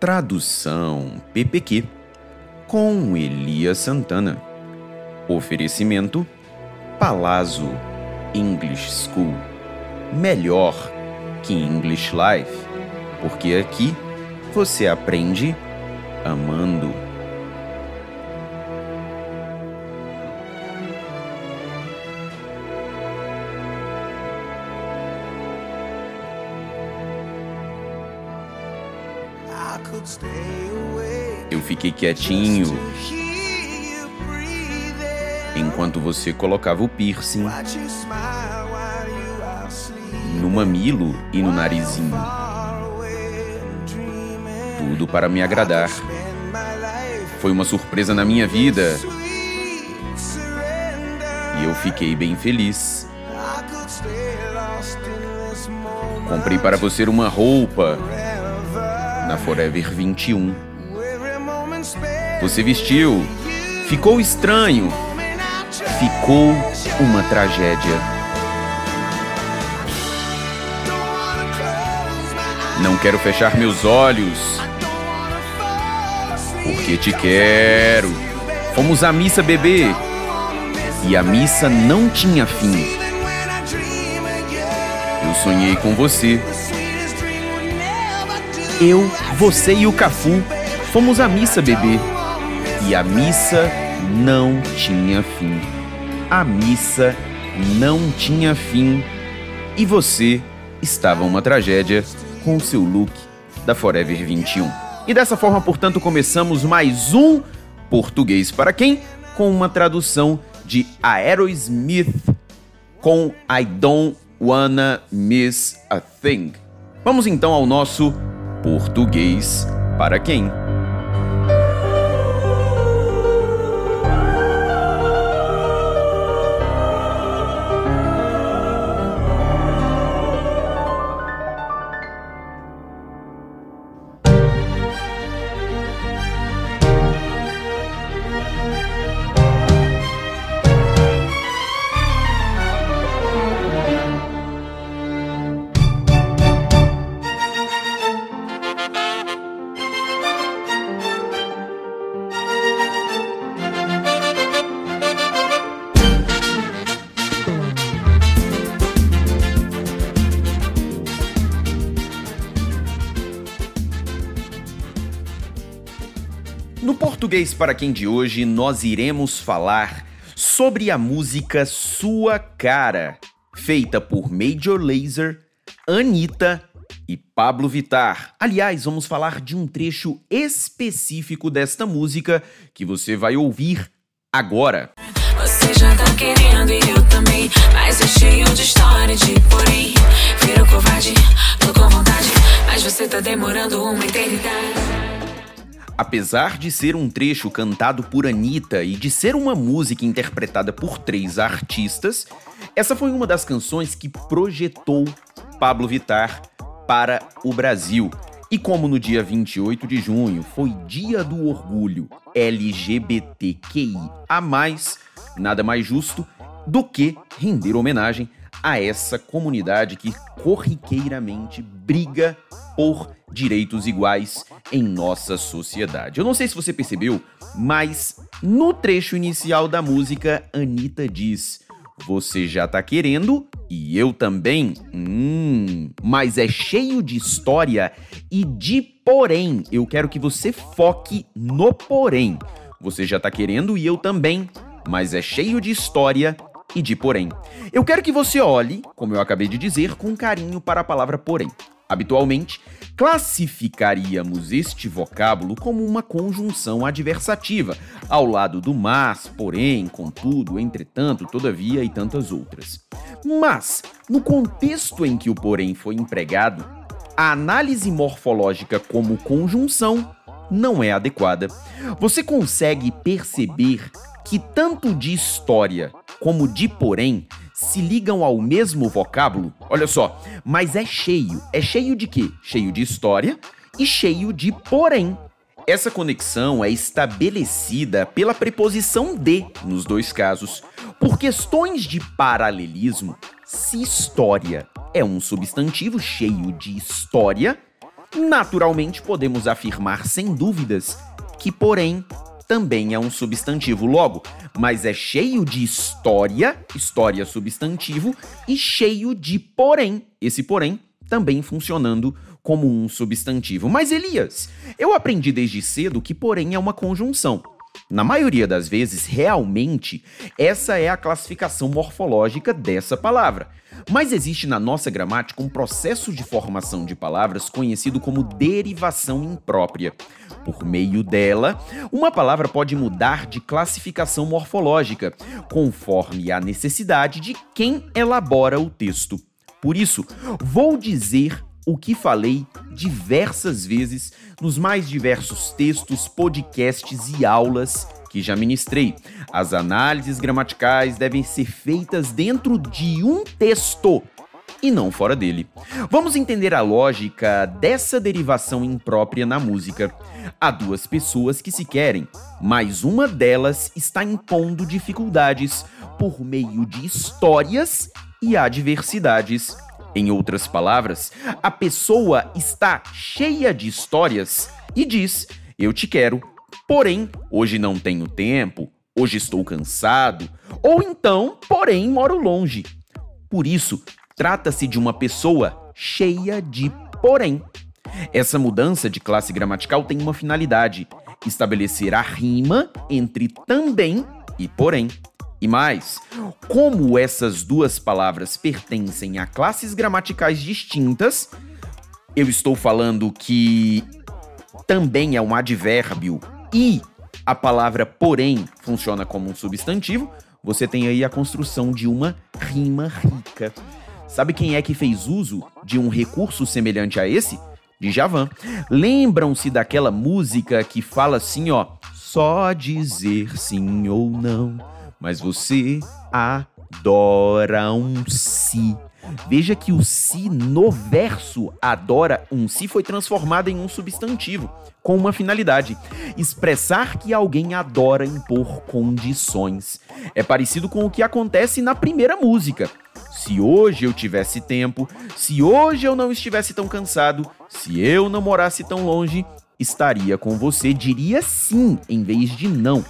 Tradução PPQ com Elias Santana. Oferecimento Palazzo English School. Melhor que English Life, porque aqui você aprende amando. Eu fiquei quietinho enquanto você colocava o piercing no mamilo e no narizinho. Tudo para me agradar. Foi uma surpresa na minha vida. E eu fiquei bem feliz. Comprei para você uma roupa na Forever 21. Você vestiu, ficou estranho, ficou uma tragédia. Não quero fechar meus olhos, porque te quero. Fomos à missa bebê e a missa não tinha fim. Eu sonhei com você. Eu, você e o Cafu fomos à missa bebê e a missa não tinha fim. A missa não tinha fim e você estava uma tragédia com o seu look da Forever 21. E dessa forma, portanto, começamos mais um Português para quem? Com uma tradução de Aerosmith com I Don't Wanna Miss a Thing. Vamos então ao nosso Português para quem? Português para quem de hoje nós iremos falar sobre a música Sua Cara, feita por Major Lazer, Anitta e Pablo Vittar. Aliás, vamos falar de um trecho específico desta música que você vai ouvir agora. Você já tá querendo e eu também. Mas é cheio de história de porém. Vira covarde, tô com vontade. Mas você tá demorando uma eternidade. Apesar de ser um trecho cantado por Anitta e de ser uma música interpretada por três artistas, essa foi uma das canções que projetou Pablo Vittar para o Brasil. E como no dia 28 de junho foi Dia do Orgulho LGBTQIA, nada mais justo do que render homenagem a essa comunidade que corriqueiramente briga por direitos iguais em nossa sociedade. Eu não sei se você percebeu, mas no trecho inicial da música, Anitta diz: Você já tá querendo e eu também? Hum, mas é cheio de história e de porém. Eu quero que você foque no porém. Você já tá querendo e eu também, mas é cheio de história e de porém. Eu quero que você olhe, como eu acabei de dizer, com carinho para a palavra porém. Habitualmente, classificaríamos este vocábulo como uma conjunção adversativa, ao lado do mas, porém, contudo, entretanto, todavia e tantas outras. Mas, no contexto em que o porém foi empregado, a análise morfológica como conjunção não é adequada. Você consegue perceber que tanto de história como de porém se ligam ao mesmo vocábulo? Olha só, mas é cheio. É cheio de quê? Cheio de história e cheio de porém. Essa conexão é estabelecida pela preposição de nos dois casos. Por questões de paralelismo, se história é um substantivo cheio de história, Naturalmente, podemos afirmar sem dúvidas que, porém, também é um substantivo logo, mas é cheio de história, história substantivo, e cheio de porém, esse porém também funcionando como um substantivo. Mas Elias, eu aprendi desde cedo que porém é uma conjunção. Na maioria das vezes, realmente, essa é a classificação morfológica dessa palavra. Mas existe na nossa gramática um processo de formação de palavras conhecido como derivação imprópria. Por meio dela, uma palavra pode mudar de classificação morfológica, conforme a necessidade de quem elabora o texto. Por isso, vou dizer o que falei diversas vezes nos mais diversos textos, podcasts e aulas que já ministrei. As análises gramaticais devem ser feitas dentro de um texto e não fora dele. Vamos entender a lógica dessa derivação imprópria na música. Há duas pessoas que se querem, mas uma delas está impondo dificuldades por meio de histórias e adversidades. Em outras palavras, a pessoa está cheia de histórias e diz: Eu te quero, porém, hoje não tenho tempo, hoje estou cansado, ou então, porém, moro longe. Por isso, trata-se de uma pessoa cheia de porém. Essa mudança de classe gramatical tem uma finalidade: estabelecer a rima entre também e porém. E mais, como essas duas palavras pertencem a classes gramaticais distintas, eu estou falando que também é um advérbio e a palavra porém funciona como um substantivo, você tem aí a construção de uma rima rica. Sabe quem é que fez uso de um recurso semelhante a esse? Djavan. Lembram-se daquela música que fala assim, ó, só dizer sim ou não mas você adora um si. Veja que o si no verso adora um si foi transformado em um substantivo, com uma finalidade: expressar que alguém adora impor condições. É parecido com o que acontece na primeira música. Se hoje eu tivesse tempo, se hoje eu não estivesse tão cansado, se eu não morasse tão longe, estaria com você, diria sim em vez de não.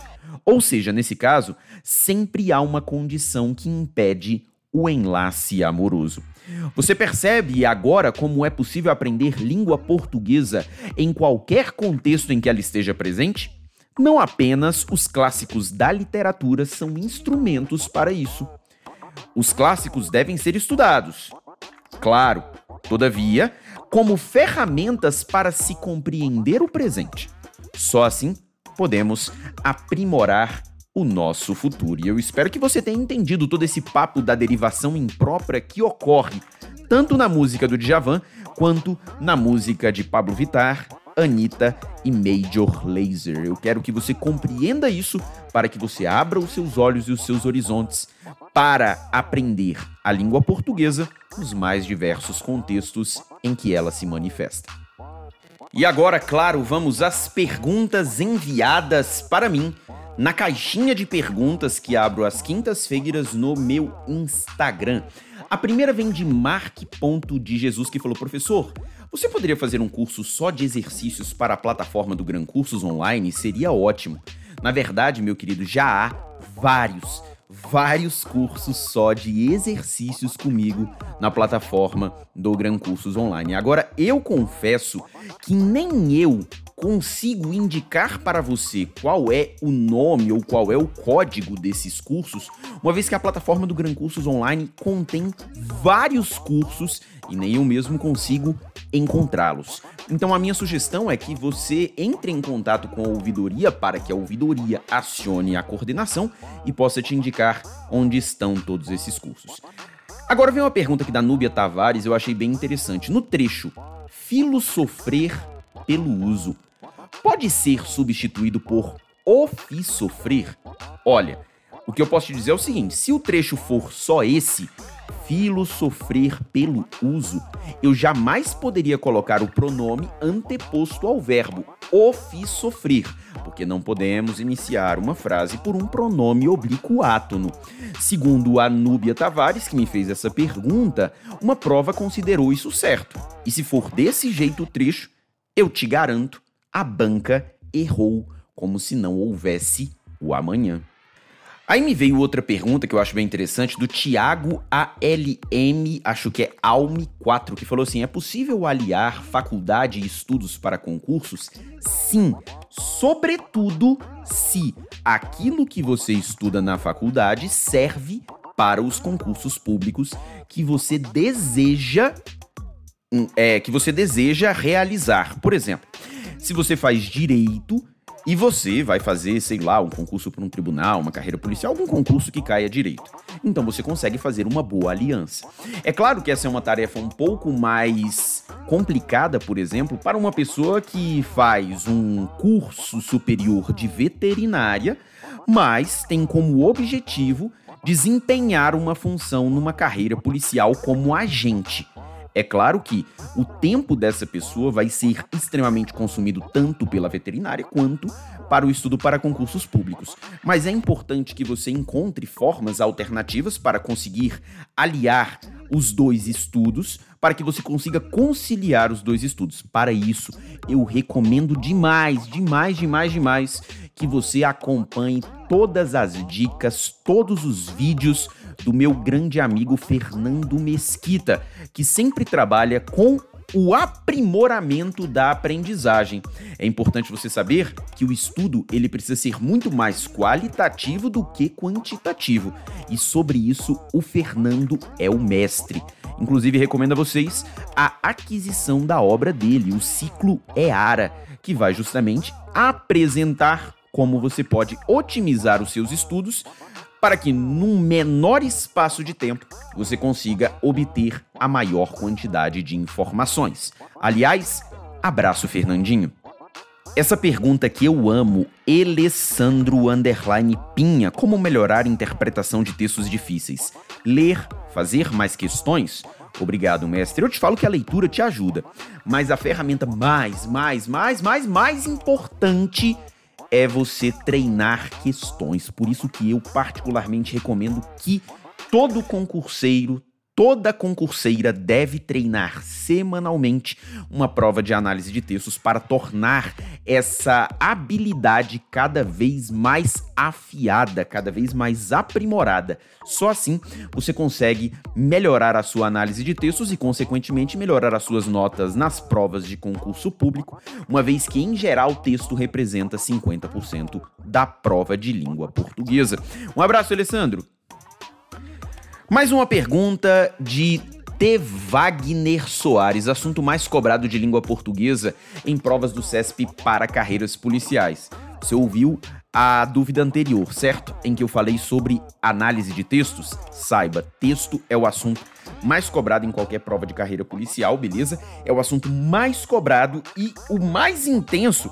Ou seja, nesse caso, sempre há uma condição que impede o enlace amoroso. Você percebe agora como é possível aprender língua portuguesa em qualquer contexto em que ela esteja presente? Não apenas os clássicos da literatura são instrumentos para isso. Os clássicos devem ser estudados, claro, todavia, como ferramentas para se compreender o presente. Só assim podemos aprimorar o nosso futuro. E eu espero que você tenha entendido todo esse papo da derivação imprópria que ocorre tanto na música do Djavan quanto na música de Pablo Vittar, Anitta e Major Lazer. Eu quero que você compreenda isso para que você abra os seus olhos e os seus horizontes para aprender a língua portuguesa nos mais diversos contextos em que ela se manifesta. E agora, claro, vamos às perguntas enviadas para mim na caixinha de perguntas que abro às quintas-feiras no meu Instagram. A primeira vem de Mark.de que falou: Professor, você poderia fazer um curso só de exercícios para a plataforma do Gran Cursos Online? Seria ótimo. Na verdade, meu querido, já há vários vários cursos só de exercícios comigo na plataforma do Gran Cursos Online. Agora, eu confesso que nem eu consigo indicar para você qual é o nome ou qual é o código desses cursos, uma vez que a plataforma do Gran Cursos Online contém vários cursos e nem eu mesmo consigo encontrá-los. Então a minha sugestão é que você entre em contato com a ouvidoria para que a ouvidoria acione a coordenação e possa te indicar onde estão todos esses cursos. Agora vem uma pergunta aqui da Núbia Tavares, eu achei bem interessante. No trecho, filo sofrer pelo uso, pode ser substituído por o fiz sofrer? Olha, o que eu posso te dizer é o seguinte: se o trecho for só esse, filo sofrer pelo uso, eu jamais poderia colocar o pronome anteposto ao verbo o fiz sofrer, porque não podemos iniciar uma frase por um pronome oblíquo átono. Segundo a Núbia Tavares, que me fez essa pergunta, uma prova considerou isso certo. E se for desse jeito o trecho, eu te garanto, a banca errou, como se não houvesse o amanhã. Aí me veio outra pergunta que eu acho bem interessante, do Tiago ALM, acho que é ALM4, que falou assim: é possível aliar faculdade e estudos para concursos? Sim, sobretudo se aquilo que você estuda na faculdade serve para os concursos públicos que você deseja hum, é, que você deseja realizar. Por exemplo, se você faz direito, e você vai fazer, sei lá, um concurso para um tribunal, uma carreira policial, algum concurso que caia direito. Então você consegue fazer uma boa aliança. É claro que essa é uma tarefa um pouco mais complicada, por exemplo, para uma pessoa que faz um curso superior de veterinária, mas tem como objetivo desempenhar uma função numa carreira policial como agente. É claro que o tempo dessa pessoa vai ser extremamente consumido tanto pela veterinária quanto para o estudo para concursos públicos. Mas é importante que você encontre formas alternativas para conseguir aliar os dois estudos, para que você consiga conciliar os dois estudos. Para isso, eu recomendo demais, demais, demais, demais que você acompanhe todas as dicas, todos os vídeos do meu grande amigo Fernando Mesquita, que sempre trabalha com o aprimoramento da aprendizagem. É importante você saber que o estudo ele precisa ser muito mais qualitativo do que quantitativo. E sobre isso o Fernando é o mestre. Inclusive recomendo a vocês a aquisição da obra dele, o Ciclo EARA, que vai justamente apresentar como você pode otimizar os seus estudos para que, num menor espaço de tempo, você consiga obter a maior quantidade de informações. Aliás, abraço, Fernandinho. Essa pergunta que eu amo, Alessandro Underline Pinha, como melhorar a interpretação de textos difíceis? Ler, fazer mais questões? Obrigado, mestre. Eu te falo que a leitura te ajuda, mas a ferramenta mais, mais, mais, mais, mais importante é você treinar questões. Por isso que eu particularmente recomendo que todo concurseiro, toda concurseira deve treinar semanalmente uma prova de análise de textos para tornar essa habilidade cada vez mais afiada, cada vez mais aprimorada. Só assim você consegue melhorar a sua análise de textos e, consequentemente, melhorar as suas notas nas provas de concurso público, uma vez que, em geral, o texto representa 50% da prova de língua portuguesa. Um abraço, Alessandro! Mais uma pergunta de T. Wagner Soares, assunto mais cobrado de língua portuguesa em provas do CESP para carreiras policiais. Você ouviu a dúvida anterior, certo? Em que eu falei sobre análise de textos? Saiba, texto é o assunto mais cobrado em qualquer prova de carreira policial, beleza? É o assunto mais cobrado e o mais intenso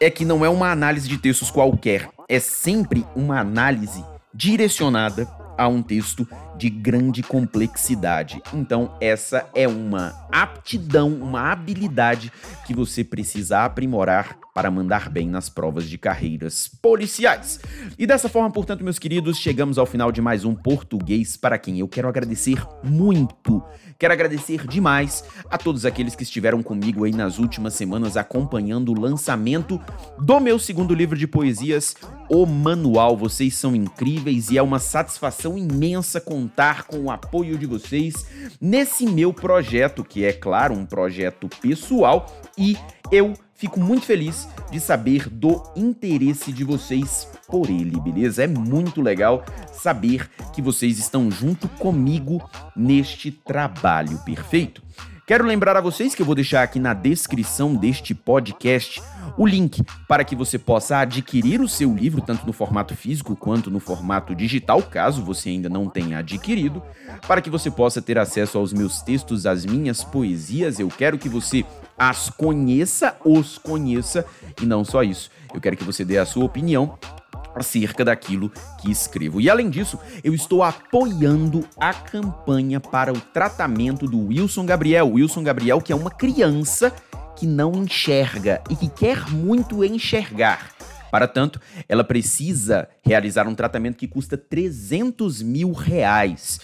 é que não é uma análise de textos qualquer, é sempre uma análise direcionada a um texto de grande complexidade. Então, essa é uma aptidão, uma habilidade que você precisa aprimorar para mandar bem nas provas de carreiras policiais. E dessa forma, portanto, meus queridos, chegamos ao final de mais um Português para quem eu quero agradecer muito. Quero agradecer demais a todos aqueles que estiveram comigo aí nas últimas semanas acompanhando o lançamento do meu segundo livro de poesias, O Manual. Vocês são incríveis e é uma satisfação imensa contar com o apoio de vocês nesse meu projeto, que é, claro, um projeto pessoal e eu Fico muito feliz de saber do interesse de vocês por ele, beleza? É muito legal saber que vocês estão junto comigo neste trabalho perfeito. Quero lembrar a vocês que eu vou deixar aqui na descrição deste podcast o link para que você possa adquirir o seu livro, tanto no formato físico quanto no formato digital, caso você ainda não tenha adquirido, para que você possa ter acesso aos meus textos, às minhas poesias. Eu quero que você as conheça, os conheça e não só isso. Eu quero que você dê a sua opinião acerca daquilo que escrevo. E além disso, eu estou apoiando a campanha para o tratamento do Wilson Gabriel. Wilson Gabriel, que é uma criança que não enxerga e que quer muito enxergar. Para tanto, ela precisa realizar um tratamento que custa 300 mil reais.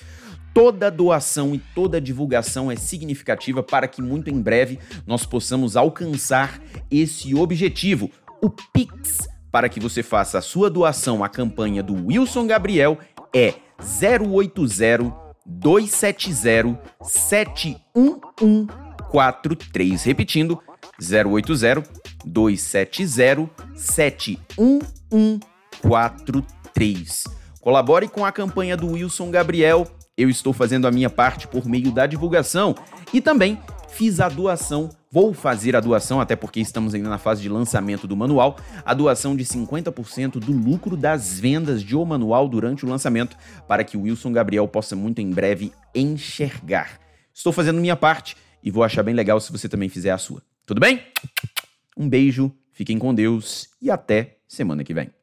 Toda doação e toda divulgação é significativa para que muito em breve nós possamos alcançar esse objetivo. O Pix para que você faça a sua doação à campanha do Wilson Gabriel é 080 270 71143. Repetindo, 080 270 71143. Colabore com a campanha do Wilson Gabriel. Eu estou fazendo a minha parte por meio da divulgação e também fiz a doação, vou fazer a doação, até porque estamos ainda na fase de lançamento do manual, a doação de 50% do lucro das vendas de o manual durante o lançamento, para que o Wilson Gabriel possa muito em breve enxergar. Estou fazendo minha parte e vou achar bem legal se você também fizer a sua. Tudo bem? Um beijo, fiquem com Deus e até semana que vem.